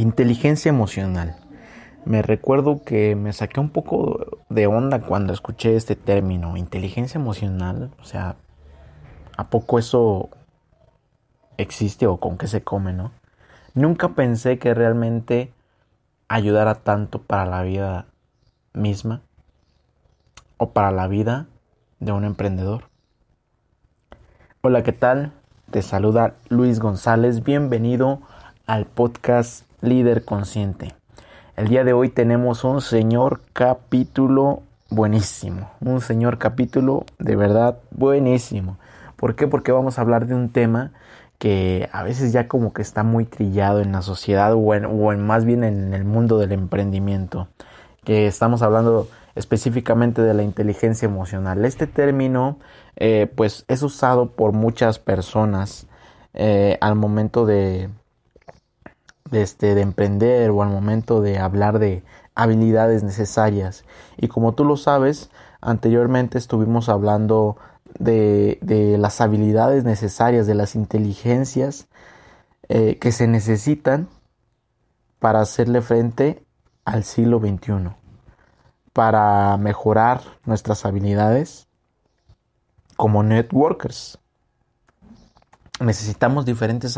Inteligencia emocional. Me recuerdo que me saqué un poco de onda cuando escuché este término, inteligencia emocional. O sea, ¿a poco eso existe o con qué se come, no? Nunca pensé que realmente ayudara tanto para la vida misma o para la vida de un emprendedor. Hola, ¿qué tal? Te saluda Luis González. Bienvenido al podcast Líder Consciente. El día de hoy tenemos un señor capítulo buenísimo. Un señor capítulo de verdad buenísimo. ¿Por qué? Porque vamos a hablar de un tema que a veces ya como que está muy trillado en la sociedad o en, más bien en el mundo del emprendimiento. Que estamos hablando específicamente de la inteligencia emocional. Este término eh, pues es usado por muchas personas eh, al momento de, de, este, de emprender o al momento de hablar de habilidades necesarias. Y como tú lo sabes, anteriormente estuvimos hablando de, de las habilidades necesarias, de las inteligencias eh, que se necesitan para hacerle frente al siglo XXI, para mejorar nuestras habilidades como networkers. Necesitamos diferentes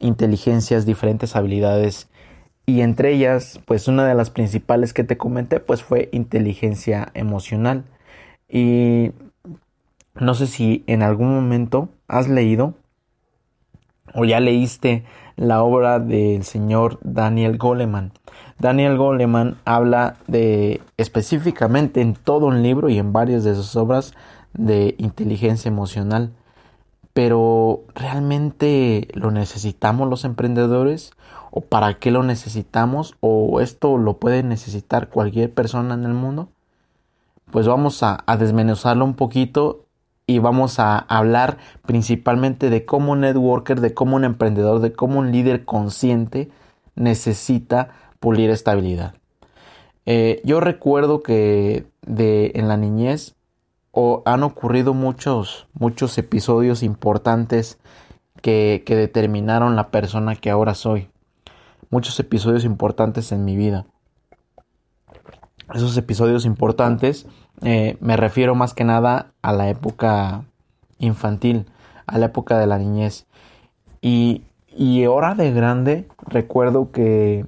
inteligencias, diferentes habilidades y entre ellas, pues una de las principales que te comenté, pues fue inteligencia emocional. Y no sé si en algún momento has leído o ya leíste la obra del señor Daniel Goleman. Daniel Goleman habla de específicamente en todo un libro y en varias de sus obras de inteligencia emocional. Pero ¿realmente lo necesitamos los emprendedores? ¿O para qué lo necesitamos? ¿O esto lo puede necesitar cualquier persona en el mundo? Pues vamos a, desmenuzarlo un poquito y vamos a hablar principalmente de cómo un networker, de cómo un emprendedor, de cómo un líder consciente necesita pulir esta habilidad. Eh, yo recuerdo que de, en la niñez o han ocurrido muchos, muchos episodios importantes que, que determinaron la persona que ahora soy. Muchos episodios importantes en mi vida. Esos episodios importantes eh, me refiero más que nada a la época infantil, a la época de la niñez. Y, y ahora de grande recuerdo que...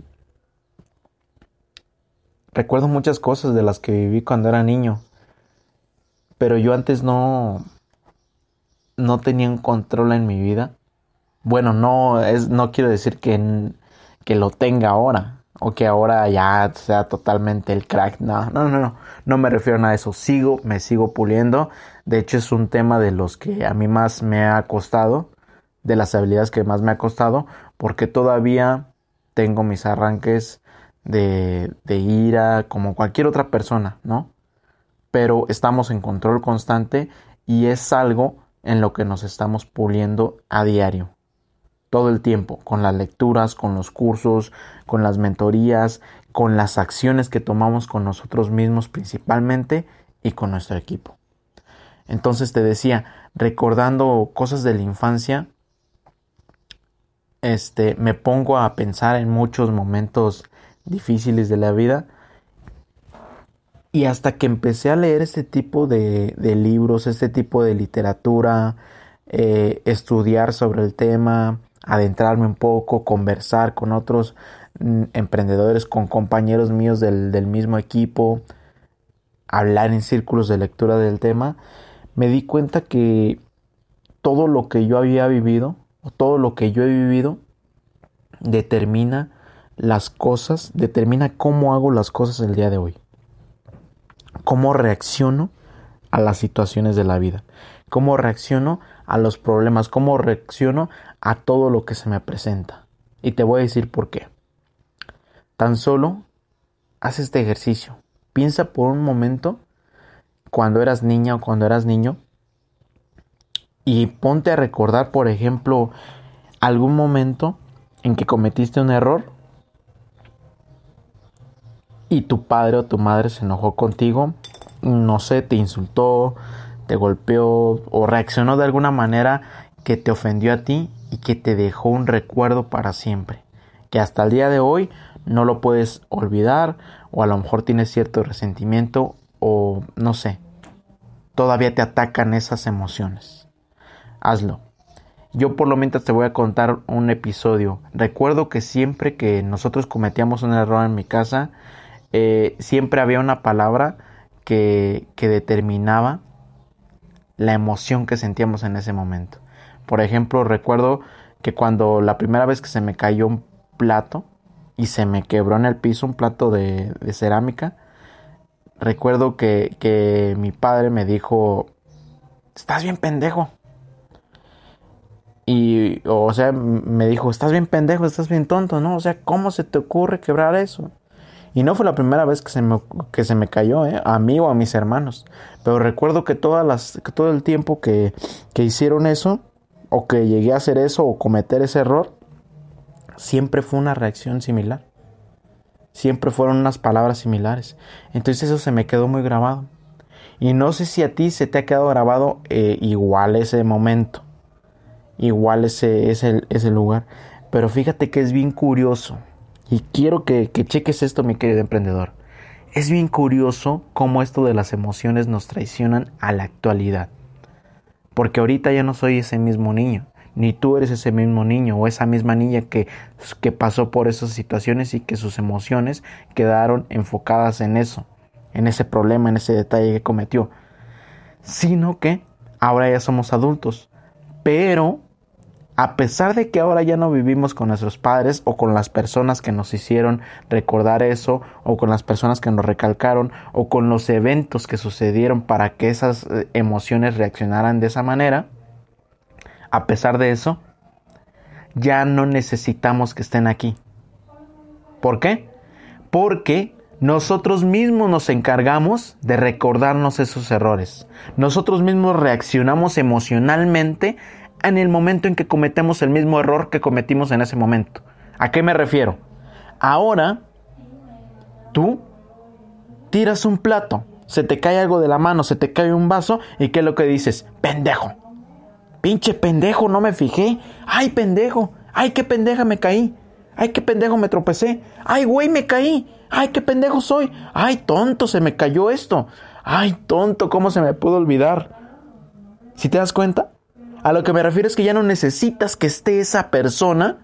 Recuerdo muchas cosas de las que viví cuando era niño pero yo antes no no tenía un control en mi vida. Bueno, no es no quiero decir que que lo tenga ahora o que ahora ya sea totalmente el crack. No, no, no, no, no me refiero a eso. Sigo, me sigo puliendo. De hecho, es un tema de los que a mí más me ha costado, de las habilidades que más me ha costado, porque todavía tengo mis arranques de, de ira como cualquier otra persona, ¿no? Pero estamos en control constante y es algo en lo que nos estamos puliendo a diario. Todo el tiempo, con las lecturas, con los cursos, con las mentorías, con las acciones que tomamos con nosotros mismos principalmente y con nuestro equipo. Entonces te decía, recordando cosas de la infancia, este, me pongo a pensar en muchos momentos difíciles de la vida y hasta que empecé a leer este tipo de, libros, este tipo de literatura, eh, estudiar sobre el tema, adentrarme un poco, conversar con otros mm, emprendedores, con compañeros míos del, del mismo equipo, hablar en círculos de lectura del tema, me di cuenta que todo lo que yo había vivido, o todo lo que yo he vivido, determina las cosas, determina cómo hago las cosas el día de hoy cómo reacciono a las situaciones de la vida, cómo reacciono a los problemas, cómo reacciono a todo lo que se me presenta. Y te voy a decir por qué. Tan solo haz este ejercicio. Piensa por un momento cuando eras niña o cuando eras niño y ponte a recordar, por ejemplo, algún momento en que cometiste un error y tu padre o tu madre se enojó contigo, no sé, te insultó, te golpeó o reaccionó de alguna manera que te ofendió a ti y que te dejó un recuerdo para siempre, que hasta el día de hoy no lo puedes olvidar o a lo mejor tienes cierto resentimiento o no sé, todavía te atacan esas emociones. Hazlo. Yo por lo menos te voy a contar un episodio. Recuerdo que siempre que nosotros cometíamos un error en mi casa, eh, siempre había una palabra que, que determinaba la emoción que sentíamos en ese momento. Por ejemplo, recuerdo que cuando la primera vez que se me cayó un plato y se me quebró en el piso un plato de, de cerámica, recuerdo que, que mi padre me dijo, estás bien pendejo. Y, o sea, me dijo, estás bien pendejo, estás bien tonto, ¿no? O sea, ¿cómo se te ocurre quebrar eso? Y no fue la primera vez que se me, que se me cayó, ¿eh? A mí o a mis hermanos. Pero recuerdo que, todas las, que todo el tiempo que, que hicieron eso, o que llegué a hacer eso, o cometer ese error, siempre fue una reacción similar. Siempre fueron unas palabras similares. Entonces eso se me quedó muy grabado. Y no sé si a ti se te ha quedado grabado eh, igual ese momento igual ese es el, lugar. Pero fíjate que es bien curioso. Y quiero que, que cheques esto, mi querido emprendedor. Es bien curioso cómo esto de las emociones nos traicionan a la actualidad. Porque ahorita ya no soy ese mismo niño, ni tú eres ese mismo niño o esa misma niña que, que pasó por esas situaciones y que sus emociones quedaron enfocadas en eso, en ese problema, en ese detalle que cometió. Sino que ahora ya somos adultos, pero a pesar de que ahora ya no vivimos con nuestros padres o con las personas que nos hicieron recordar eso o con las personas que nos recalcaron o con los eventos que sucedieron para que esas eh, emociones reaccionaran de esa manera, a pesar de eso, ya no necesitamos que estén aquí. ¿Por qué? Porque nosotros mismos nos encargamos de recordarnos esos errores. Nosotros mismos reaccionamos emocionalmente en el momento en que cometemos el mismo error que cometimos en ese momento. ¿A qué me refiero? Ahora, tú tiras un plato, se te cae algo de la mano, se te cae un vaso y ¿qué es lo que dices? Pendejo. Pinche pendejo, no me fijé. Ay, pendejo. Ay, qué pendeja me caí. Ay, qué pendejo me tropecé. Ay, güey, me caí. Ay, qué pendejo soy. Ay, tonto, se me cayó esto. Ay, tonto, ¿cómo se me pudo olvidar? ¿Si te das cuenta? A lo que me refiero es que ya no necesitas que esté esa persona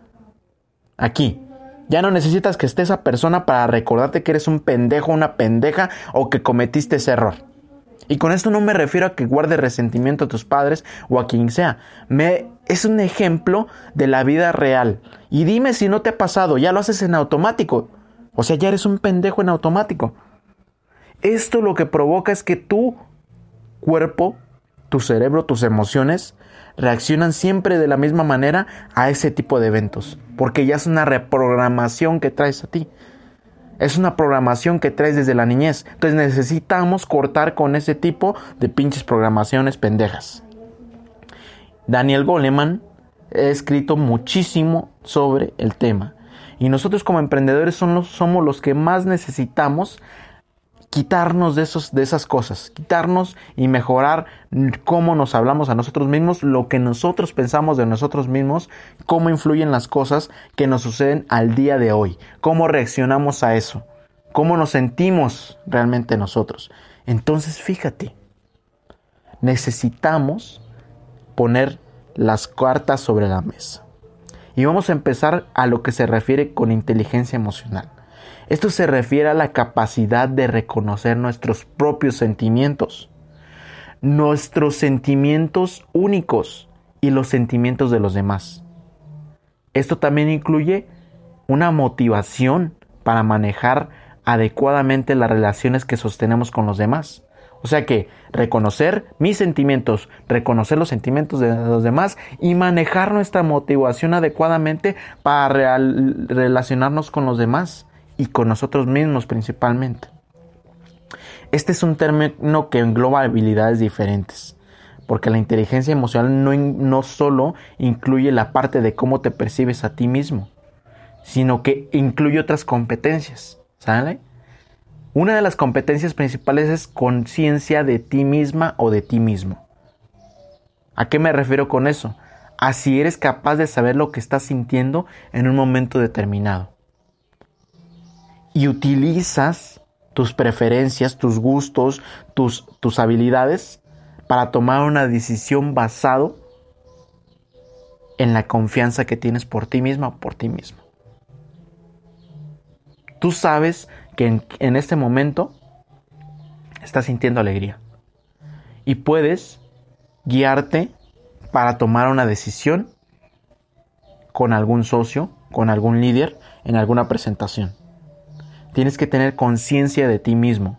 aquí. Ya no necesitas que esté esa persona para recordarte que eres un pendejo, una pendeja o que cometiste ese error. Y con esto no me refiero a que guardes resentimiento a tus padres o a quien sea. Me, es un ejemplo de la vida real. Y dime si no te ha pasado, ya lo haces en automático. O sea, ya eres un pendejo en automático. Esto lo que provoca es que tu cuerpo, tu cerebro, tus emociones reaccionan siempre de la misma manera a ese tipo de eventos, porque ya es una reprogramación que traes a ti. Es una programación que traes desde la niñez. Entonces necesitamos cortar con ese tipo de pinches programaciones pendejas. Daniel Goleman ha escrito muchísimo sobre el tema. Y nosotros como emprendedores somos los que más necesitamos quitarnos de, esos, de esas cosas, quitarnos y mejorar cómo nos hablamos a nosotros mismos, lo que nosotros pensamos de nosotros mismos, cómo influyen las cosas que nos suceden al día de hoy, cómo reaccionamos a eso, cómo nos sentimos realmente nosotros. Entonces, fíjate, necesitamos poner las cartas sobre la mesa. Y vamos a empezar a lo que se refiere con inteligencia emocional. Esto se refiere a la capacidad de reconocer nuestros propios sentimientos, nuestros sentimientos únicos y los sentimientos de los demás. Esto también incluye una motivación para manejar adecuadamente las relaciones que sostenemos con los demás. O sea que reconocer mis sentimientos, reconocer los sentimientos de los demás y manejar nuestra motivación adecuadamente para relacionarnos con los demás y con nosotros mismos principalmente. Este es un término que engloba habilidades diferentes, porque la inteligencia emocional no, no solo incluye la parte de cómo te percibes a ti mismo, sino que incluye otras competencias, ¿sale? Una de las competencias principales es conciencia de ti misma o de ti mismo. ¿A qué me refiero con eso? Así eres capaz de saber lo que estás sintiendo en un momento determinado. Y utilizas tus preferencias, tus gustos, tus, tus habilidades para tomar una decisión basado en la confianza que tienes por ti misma o por ti mismo. Tú sabes que en, en este momento estás sintiendo alegría y puedes guiarte para tomar una decisión con algún socio, con algún líder en alguna presentación. Tienes que tener conciencia de ti mismo.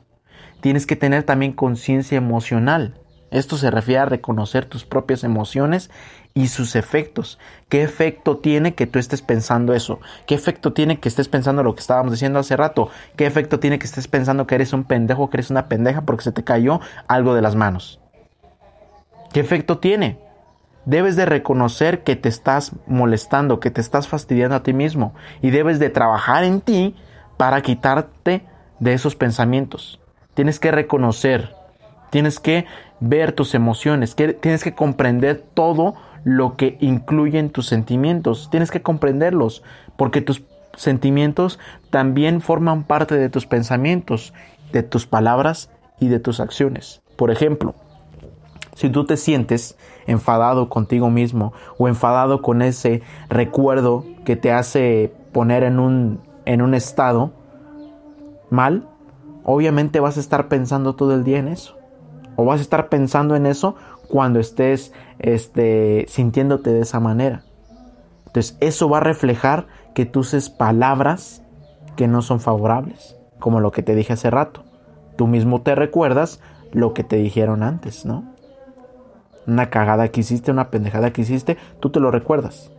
Tienes que tener también conciencia emocional. Esto se refiere a reconocer tus propias emociones y sus efectos. ¿Qué efecto tiene que tú estés pensando eso? ¿Qué efecto tiene que estés pensando lo que estábamos diciendo hace rato? ¿Qué efecto tiene que estés pensando que eres un pendejo, que eres una pendeja porque se te cayó algo de las manos? ¿Qué efecto tiene? Debes de reconocer que te estás molestando, que te estás fastidiando a ti mismo y debes de trabajar en ti para quitarte de esos pensamientos. Tienes que reconocer, tienes que ver tus emociones, tienes que comprender todo lo que incluyen tus sentimientos, tienes que comprenderlos, porque tus sentimientos también forman parte de tus pensamientos, de tus palabras y de tus acciones. Por ejemplo, si tú te sientes enfadado contigo mismo o enfadado con ese recuerdo que te hace poner en un, en un estado mal, obviamente vas a estar pensando todo el día en eso. O vas a estar pensando en eso cuando estés este, sintiéndote de esa manera. Entonces eso va a reflejar que tú uses palabras que no son favorables, como lo que te dije hace rato. Tú mismo te recuerdas lo que te dijeron antes, ¿no? una cagada que hiciste, una pendejada que hiciste, tú te lo recuerdas.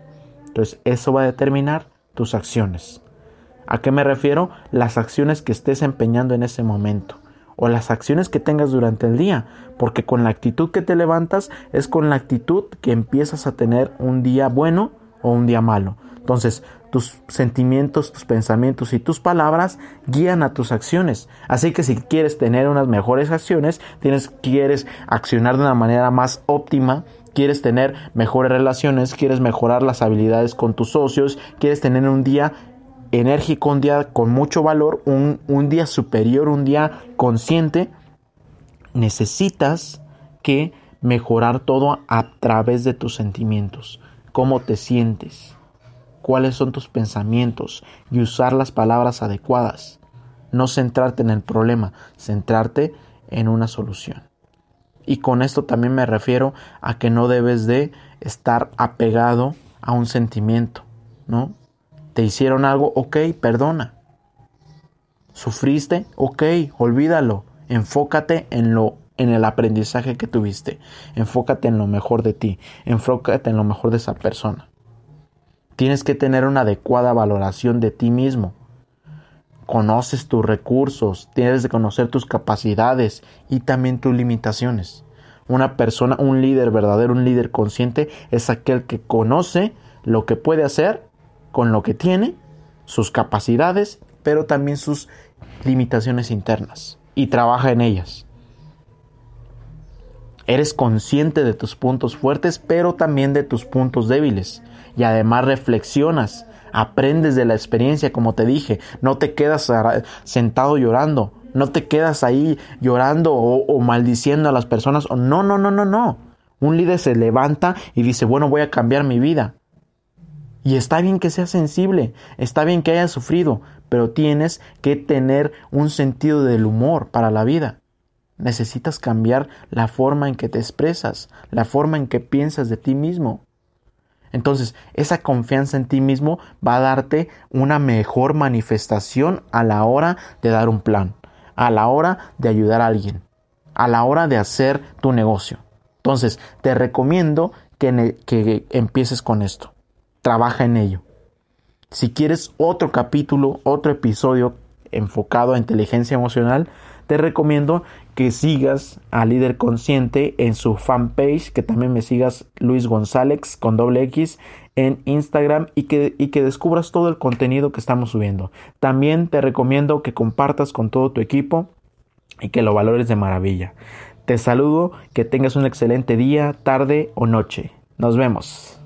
Entonces eso va a determinar tus acciones. ¿A qué me refiero? Las acciones que estés empeñando en ese momento o las acciones que tengas durante el día, porque con la actitud que te levantas es con la actitud que empiezas a tener un día bueno o un día malo. Entonces, tus sentimientos, tus pensamientos y tus palabras guían a tus acciones. Así que si quieres tener unas mejores acciones, tienes, quieres accionar de una manera más óptima, quieres tener mejores relaciones, quieres mejorar las habilidades con tus socios, quieres tener un día enérgico, un día con mucho valor, un, un día superior, un día consciente, necesitas que mejorar todo a través de tus sentimientos, cómo te sientes cuáles son tus pensamientos y usar las palabras adecuadas. No centrarte en el problema, centrarte en una solución. Y con esto también me refiero a que no debes de estar apegado a un sentimiento, ¿no? Te hicieron algo, ok, perdona. Sufriste, ok, olvídalo. Enfócate en lo en el aprendizaje que tuviste. Enfócate en lo mejor de ti. Enfócate en lo mejor de esa persona. Tienes que tener una adecuada valoración de ti mismo. Conoces tus recursos, tienes que conocer tus capacidades y también tus limitaciones. Una persona, un líder verdadero, un líder consciente es aquel que conoce lo que puede hacer con lo que tiene, sus capacidades, pero también sus limitaciones internas y trabaja en ellas. Eres consciente de tus puntos fuertes, pero también de tus puntos débiles y además reflexionas, aprendes de la experiencia, como te dije, no te quedas sentado llorando, no te quedas ahí llorando o, maldiciendo a las personas, no, no, no, no, no. Un líder se levanta y dice, bueno, voy a cambiar mi vida. Y está bien que seas sensible, está bien que hayas sufrido, pero tienes que tener un sentido del humor para la vida. Necesitas cambiar la forma en que te expresas, la forma en que piensas de ti mismo. Entonces, esa confianza en ti mismo va a darte una mejor manifestación a la hora de dar un plan, a la hora de ayudar a alguien, a la hora de hacer tu negocio. Entonces, te recomiendo que, que empieces con esto. Trabaja en ello. Si quieres otro capítulo, otro episodio enfocado a inteligencia emocional, te recomiendo que sigas a Líder Consciente en su fanpage, que también me sigas Luis González con doble X en Instagram y que, y que descubras todo el contenido que estamos subiendo. También te recomiendo que compartas con todo tu equipo y que lo valores de maravilla. Te saludo, que tengas un excelente día, tarde o noche. Nos vemos.